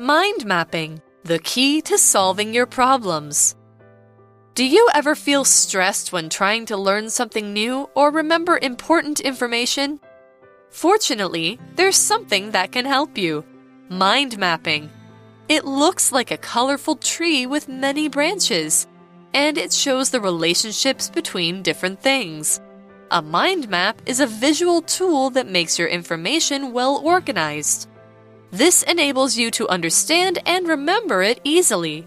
Mind mapping, the key to solving your problems. Do you ever feel stressed when trying to learn something new or remember important information? Fortunately, there's something that can help you mind mapping. It looks like a colorful tree with many branches, and it shows the relationships between different things. A mind map is a visual tool that makes your information well organized. This enables you to understand and remember it easily.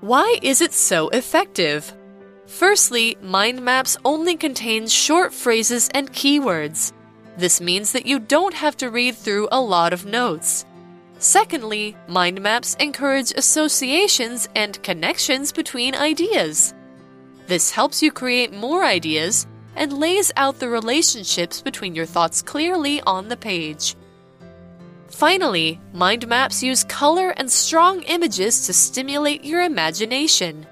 Why is it so effective? Firstly, mind maps only contain short phrases and keywords. This means that you don't have to read through a lot of notes. Secondly, mind maps encourage associations and connections between ideas. This helps you create more ideas and lays out the relationships between your thoughts clearly on the page. Finally, mind maps use color and strong images to stimulate your imagination.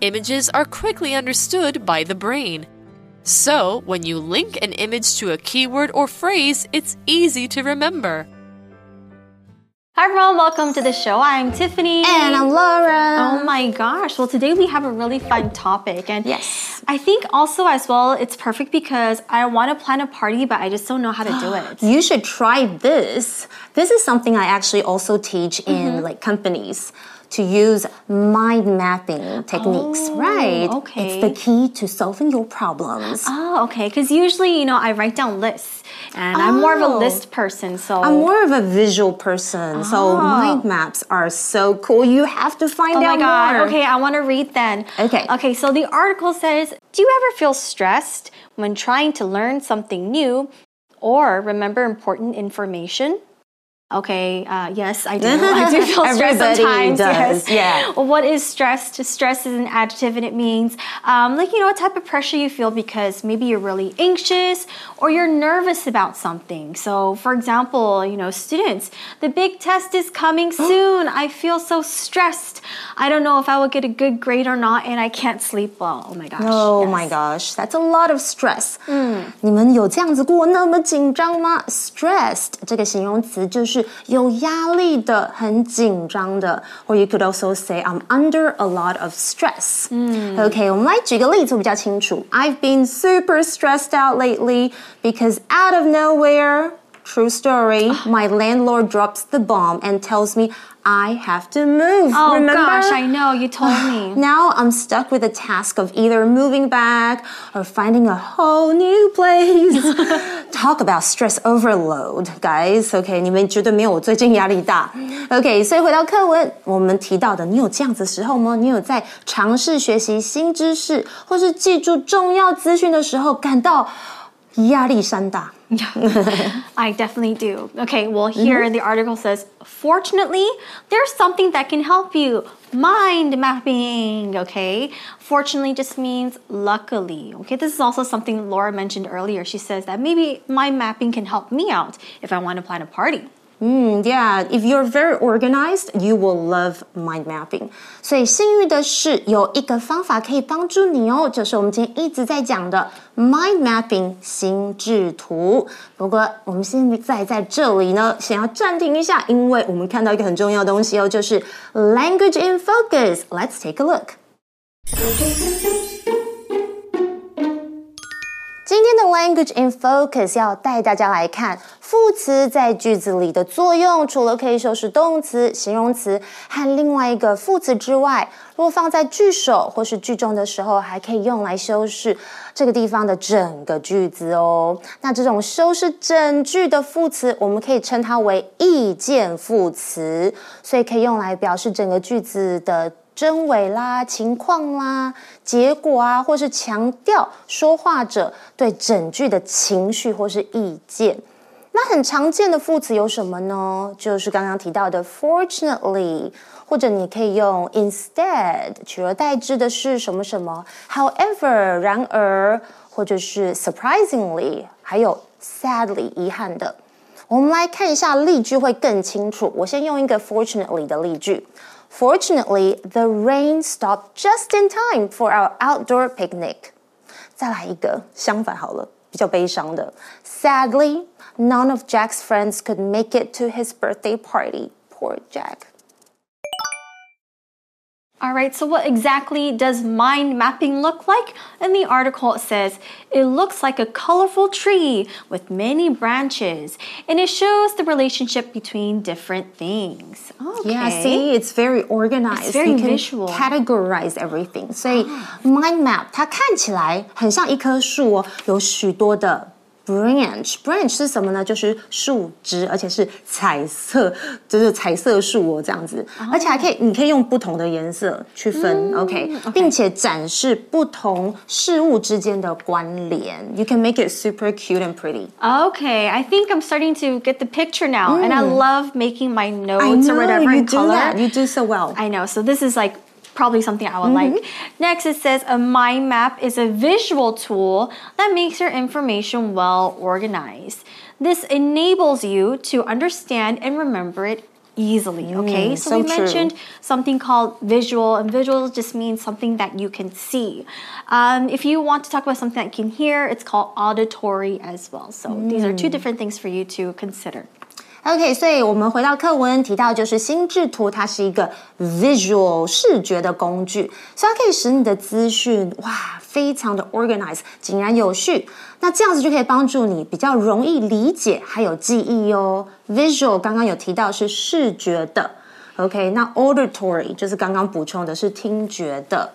Images are quickly understood by the brain. So, when you link an image to a keyword or phrase, it's easy to remember. Hi everyone, welcome to the show. I'm Tiffany. And I'm Laura. Oh my gosh. Well, today we have a really fun topic. And yes. I think also as well, it's perfect because I want to plan a party, but I just don't know how to do it. You should try this. This is something I actually also teach in mm -hmm. like companies to use mind mapping techniques, oh, right? Okay. It's the key to solving your problems. Oh, okay. Because usually, you know, I write down lists and oh. I'm more of a list oh. person, so I'm more of a visual person. Oh. So ah. mind maps are so cool. You have to find oh out my God. more. Okay, I want to read then. Okay. Okay, so the article says, do you ever feel stressed when trying to learn something new or remember important information? Okay, uh, yes, I do. I do feel stressed sometimes. Does. Yes. Yeah. Well, what is stress? Stress is an adjective and it means um, like, you know, a type of pressure you feel because maybe you're really anxious or you're nervous about something. So, for example, you know, students, the big test is coming soon. I feel so stressed. I don't know if I will get a good grade or not and I can't sleep well. Oh my gosh. Oh yes. my gosh, that's a lot of stress. 嗯，你们有这样子过那么紧张吗？Stressed 这个形容词就是 是有压力的、很紧张的，or you could also say I'm under a lot of stress. 嗯，OK，我们来举个例子比较清楚。I've been super stressed out lately because out of nowhere. True story. My landlord drops the bomb and tells me I have to move. Oh Remember? gosh, I know. You told me. now I'm stuck with the task of either moving back or finding a whole new place. Talk about stress overload, guys. OK，你们绝对没有我最近压力大。OK，所以回到课文，我们提到的，你有这样子的时候吗？你有在尝试学习新知识或是记住重要资讯的时候感到压力山大 ？Yeah, I definitely do. Okay, well, here mm-hmm. the article says, fortunately, there's something that can help you. Mind mapping, okay? Fortunately just means luckily, okay? This is also something Laura mentioned earlier. She says that maybe mind mapping can help me out if I want to plan a party. Mm, yeah, if you're very organized, you will love mind mapping. 所以幸运的是，有一个方法可以帮助你哦，就是我们今天一直在讲的 mind mapping 心智图。不过我们现在在这里呢，想要暂停一下，因为我们看到一个很重要的东西哦，就是 language in focus. Let's take a look. Language in focus 要带大家来看副词在句子里的作用，除了可以修饰动词、形容词和另外一个副词之外，如果放在句首或是句中的时候，还可以用来修饰这个地方的整个句子哦。那这种修饰整句的副词，我们可以称它为意见副词，所以可以用来表示整个句子的。真伪啦、情况啦、结果啊，或是强调说话者对整句的情绪或是意见。那很常见的副词有什么呢？就是刚刚提到的 fortunately，或者你可以用 instead，取而代之的是什么什么？However，然而，或者是 surprisingly，还有 sadly，遗憾的。我们来看一下例句会更清楚。我先用一个 fortunately 的例句。Fortunately, the rain stopped just in time for our outdoor picnic. 再来一个相反好了，比较悲伤的。Sadly, none of Jack's friends could make it to his birthday party. Poor Jack. All right, so what exactly does mind mapping look like? In the article, it says it looks like a colorful tree with many branches, and it shows the relationship between different things. Okay. Yeah, see, it's very organized. It's very you can visual. categorize everything. 所以 mind map 它看起来很像一棵树哦，有许多的 branch。branch 是什么呢？就是树枝，而且是彩色，就是彩色树哦，这样子。而且还可以，你可以用不同的颜色去分、OK，并且展示不同事物之间的关联。You can make it super cute and pretty. Okay, I think I'm starting to get the picture now, and I love making my notes I or know whatever you in do color. that. You do so well. I know. So this is like probably something I would like. Mm-hmm. Next, it says a mind map is a visual tool that makes your information well organized. This enables you to understand and remember it easily. Mm, okay, so, so we true. mentioned something called visual, and visual just means something that you can see. Um, if you want to talk about something that you can hear, it's called auditory as well. So these are two mm. different things for you to consider. OK，所以我们回到课文提到，就是心智图，它是一个 visual 视觉的工具，所以它可以使你的资讯哇非常的 organized 井然有序。那这样子就可以帮助你比较容易理解，还有记忆哦。visual 刚刚有提到是视觉的，OK，那 auditory 就是刚刚补充的是听觉的。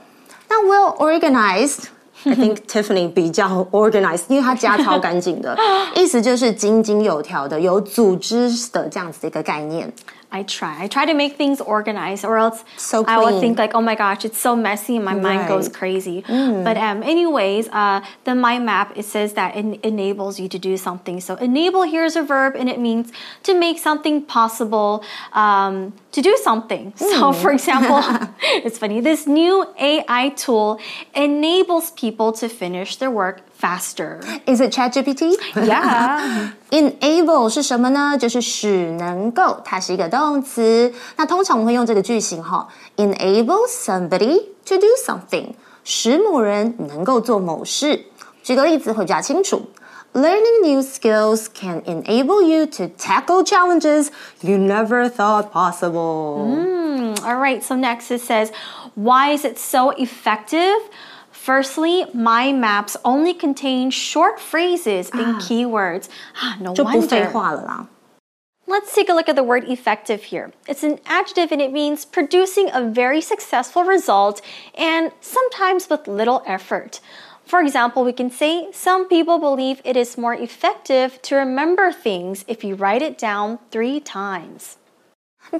那 well organized。I think Tiffany 比较 organized，因为她家超干净的，意思就是井井有条的、有组织的这样子的一个概念。I try. I try to make things organized, or else So I will clean. think like, oh my gosh, it's so messy, and my mind goes Right. crazy. But um, anyways, uh, the mind map it says that it enables you to do something. So enable here is a verb, and it means to make something possible. Um, to do something. So, for example, it's funny. This new AI tool enables people to finish their work faster. Is it ChatGPT? Yeah. Enable 是什么呢？就是使能够，它是一个动 动词。那通常我们会用这个句型哈，enable somebody to do something，使某人能够做某事。举个例子会比较清楚。Learning new skills can enable you to tackle challenges you never thought possible. Mm, all right, so next it says, why is it so effective? Firstly, mind maps only contain short phrases and ah. keywords. Ah, no wonder. 话了啦。 Let's take a look at the word effective here. It's an adjective and it means producing a very successful result and sometimes with little effort. For example, we can say some people believe it is more effective to remember things if you write it down three times.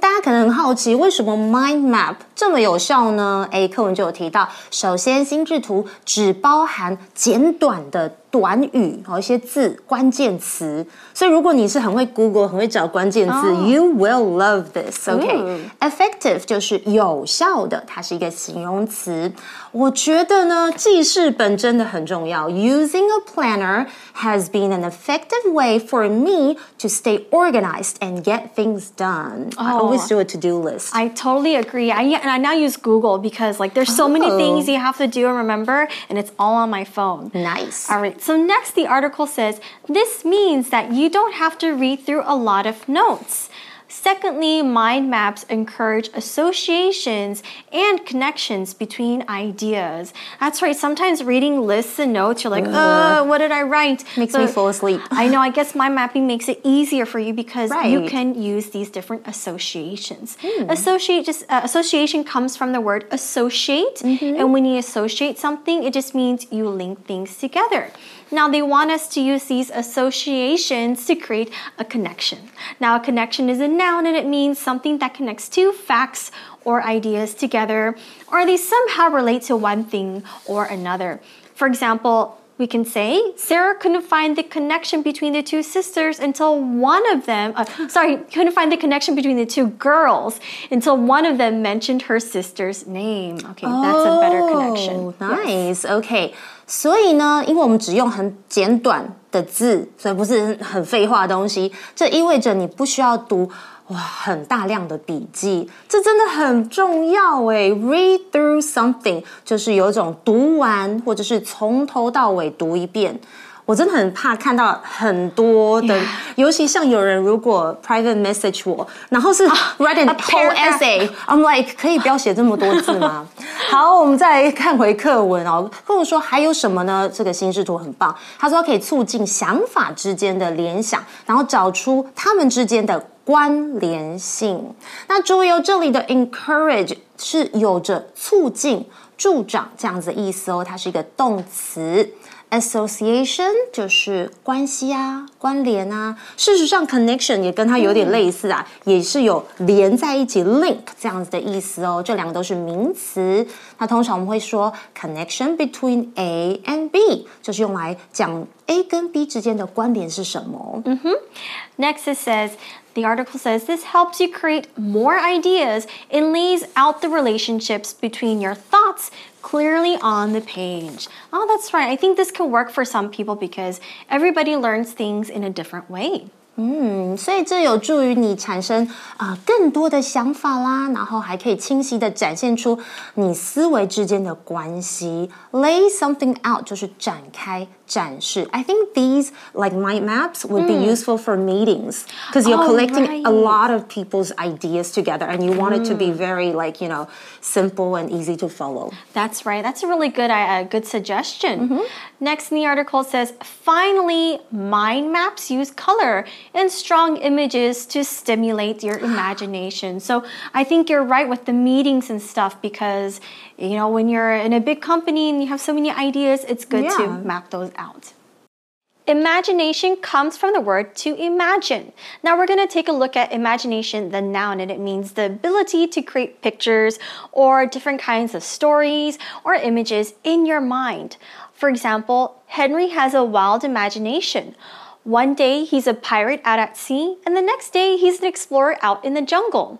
大家可能很好奇，为什么 mind map 这么有效呢？诶，课文就有提到，首先心智图只包含简短的 短语和一些字、关键词，所以如果你是很会 Google、很会找关键字、y o u will love this. OK, effective 就是有效的，它是一个形容词。我觉得呢，记事本真的很重要。Using a planner has been an effective way for me to stay organized and get things done. I always do a to-do list. I totally agree. I and I now use Google because like there's so many Oh. things you have to do and remember, and it's all on my phone. Nice. All right. So next, the article says this means that you don't have to read through a lot of notes. Secondly, mind maps encourage associations and connections between ideas. That's right. Sometimes reading lists and notes, you're like, uh, what did I write? Makes me fall asleep. I know. I guess mind mapping makes it easier for you because you can use these different associations. Associate just uh, association comes from the word associate, and when you associate something, it just means you link things together. Now they want us to use these associations to create a connection. Now a connection is a noun and it means something that connects two facts or ideas together, or they somehow relate to one thing or another. For example, we can say Sarah couldn't find the connection between the two sisters until one of them, uh, sorry, couldn't find the connection between the two girls until one of them mentioned her sister's name. Okay, that's a better connection. Oh, nice. OK，所以呢，因为我们只用很简短的字，所以不是很废话的东西，这意味着你不需要读 哇很大量的笔记，这真的很重要诶。Read through something 就是有一种读完或者是从头到尾读一遍。我真的很怕看到很多的.尤其像有人如果 private message 我，然后是 write an a whole essay，I'm like 可以不要写这么多字吗？好，我们再来看回课文哦。课文说还有什么呢？这个心智图很棒，他说可以促进想法之间的联想，然后找出他们之间的关联性。那注意哦，这里的 encourage 是有着促进、助长这样子的意思哦，它是一个动词。Association 就是关系啊、关联啊。事实上，connection 也跟它有点类似啊，也是有连在一起 link 这样子的意思哦。这两个都是名词。那通常我们会说 connection between A and B，就是用来讲 A 跟 B 之间的关联是什么。嗯哼 Next, it says the article says this helps you create more ideas and lays out the relationships between your thoughts clearly on the page. Oh, that's right. I think this can work for some people because everybody learns things in a different way. 嗯，所以这有助于你产生啊、呃更多的想法啦，然后还可以清晰的展现出你思维之间的关系。Lay something out 就是展开、展示。I think these like mind maps would be useful for meetings because you're Oh, collecting right. a lot of people's ideas together and you want it to be very like you know simple and easy to follow. That's right. That's a really good uh, good suggestion. Next in the article it says finally mind maps use color and strong images to stimulate your imagination. So I think you're right with the meetings and stuff because you know when you're in a big company and you have so many ideas, it's good to map those out. Imagination comes from the word to imagine. Now we're going to take a look at imagination, the noun, and it means the ability to create pictures or different kinds of stories or images in your mind. For example, Henry has a wild imagination. One day he's a pirate out at sea, and the next day he's an explorer out in the jungle.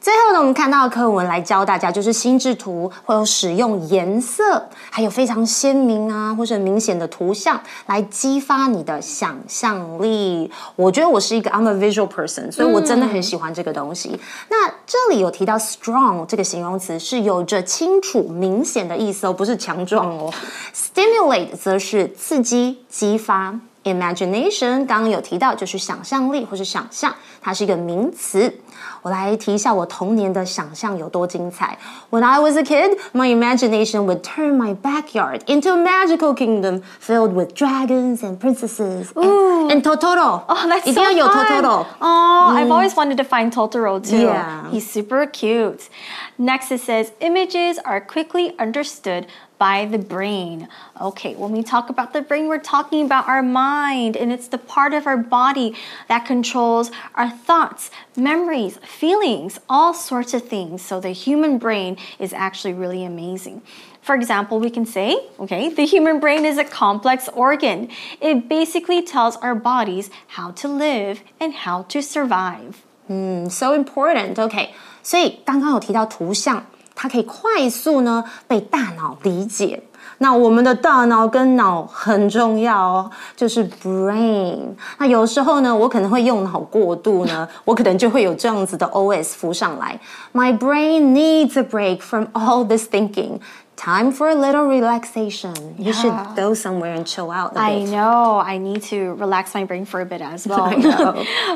最后呢，我们看到课文来教大家，就是心智图会有使用颜色，还有非常鲜明啊或者明显的图像来激发你的想象力。我觉得我是一个 I'm a visual person，所以我真的很喜欢这个东西。那这里有提到 strong 这个形容词是有着清楚明显的意思哦，不是强壮哦。Stimulate 则是刺激、激发。Imagination 刚刚有提到，就是想象力或是想象，它是一个名词。我来提一下我童年的想象有多精彩。When I was a kid, my imagination would turn my backyard into a magical kingdom filled with dragons and princesses and, and Totoro. Oh, that's 一定要 so 有 fun. Totoro。 Oh, I've always wanted to find Totoro too. Yeah. He's super cute. Next, it says images are quickly understood by the brain. Okay, when we talk about the brain, we're talking about our mind, and it's the part of our body that controls our thoughts, memories, feelings, all sorts of things. So the human brain is actually really amazing. For example, we can say, okay, the human brain is a complex organ. It basically tells our bodies how to live and how to survive. 嗯，so important。OK，所以刚刚有提到图像， 它可以快速呢被大脑理解。那我们的大脑跟脑很重要哦，就是 brain。那有时候呢，我可能会用脑过度呢，我可能就会有这样子的 OS 浮上来。My brain needs a break from all this thinking. Time for a little relaxation. You should go somewhere and chill out a I bit. know. I need to relax my brain for a bit as well.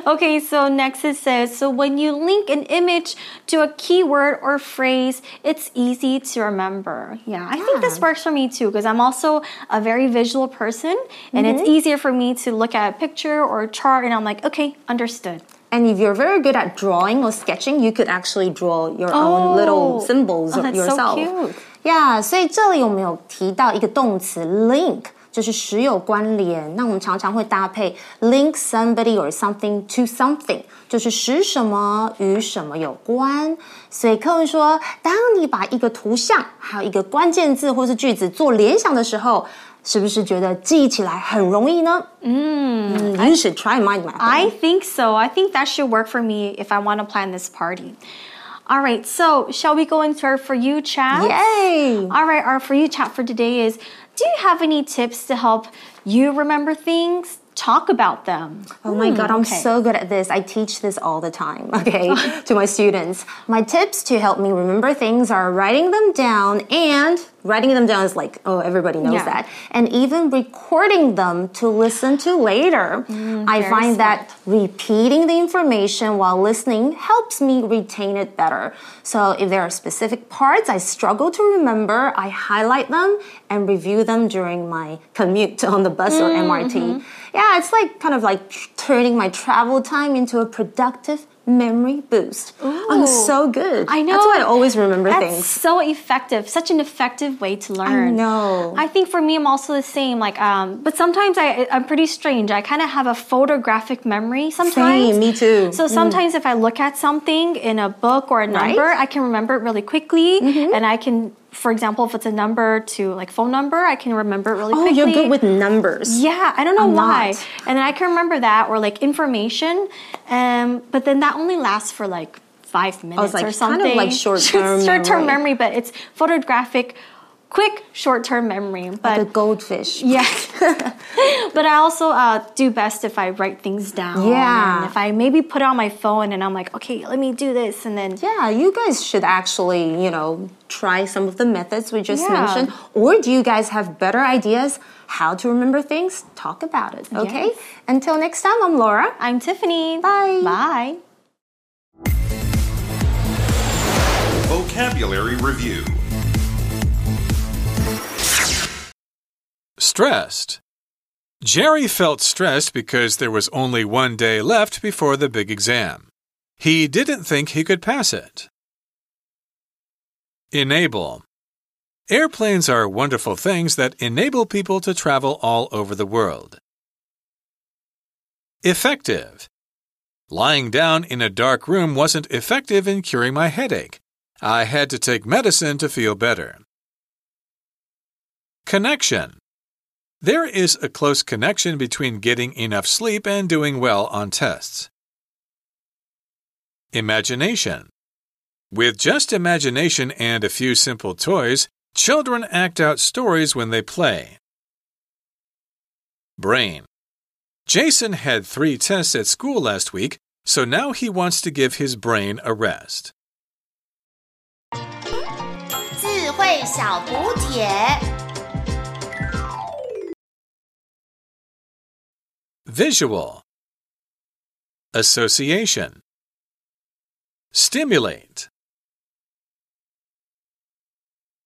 Okay, so next it says so when you link an image to a keyword or phrase, it's easy to remember. Yeah, I think this works for me too because I'm also a very visual person and it's Mm-hmm. easier for me to look at a picture or a chart and I'm like, okay, understood. And if you're very good at drawing or sketching, you could actually draw your own little Oh. symbols Oh, of that's so yourself. cute. Yeah，所以这里我们有提到一个动词 link，就是使有关联。那我们常常会搭配 link somebody or something to something，就是使什么与什么有关。所以课文说，当你把一个图像还有一个关键字或是句子做联想的时候，是不是觉得记忆起来很容易呢？嗯、y o u should try mind mapping. I think so. I think that should work for me if I want to plan this party. All right, so shall we go into our For You chat? Yay! All right, our For You chat for today is Do you have any tips to help you remember things? Talk about them. Oh my God, I'm okay. so good at this. I teach this all the time, okay, to my students. My tips to help me remember things are writing them down and writing them down is like, oh, everybody knows Yeah. that. And even recording them to listen to later. I Mm, very find that repeating the information while listening helps me retain it better. So if there are specific parts I struggle to remember, I highlight them and review them during my commute on the bus or MRT. Mm-hmm. Yeah, it's like kind of like turning my travel time into a productive memory boost. I'm so good. I know. That's why I always remember That's things. so effective. Such an effective way to learn. I know. I think for me, I'm also the same. Like, um, but sometimes I, I'm pretty strange. I kind of have a photographic memory. Sometimes. Same, me too. So sometimes if I look at something in a book or a number, I can remember it really quickly, and I can, for example, if it's a number to like phone number, I can remember it really Oh, quickly. you're good with numbers. Yeah, I don't know I'm why. not. And then I can remember that or like information, um, but then that only lasts for like five minutes like, or kind of something. like short-term short-term memory. memory, but it's photographic, quick short-term memory. But The goldfish. yeah, but I also uh, do best if I write things down. Yeah. and if I maybe put it on my phone and I'm like, okay, let me do this, and then Yeah, you guys should actually, you know, try some of the methods we just Yeah. mentioned. Or do you guys have better ideas how to remember things? Talk about it, okay? Yes. Until next time, I'm Laura. I'm Tiffany. Bye. Bye. Vocabulary Review Stressed. Jerry felt stressed because there was only one day left before the big exam. He didn't think he could pass it. Enable. Airplanes are wonderful things that enable people to travel all over the world. Effective. Lying down in a dark room wasn't effective in curing my headache. I had to take medicine to feel better. Connection. There is a close connection between getting enough sleep and doing well on tests. Imagination. With just imagination and a few simple toys, children act out stories when they play. Brain. Jason had three tests at school last week, so now he wants to give his brain a rest. Visual. Association. Stimulate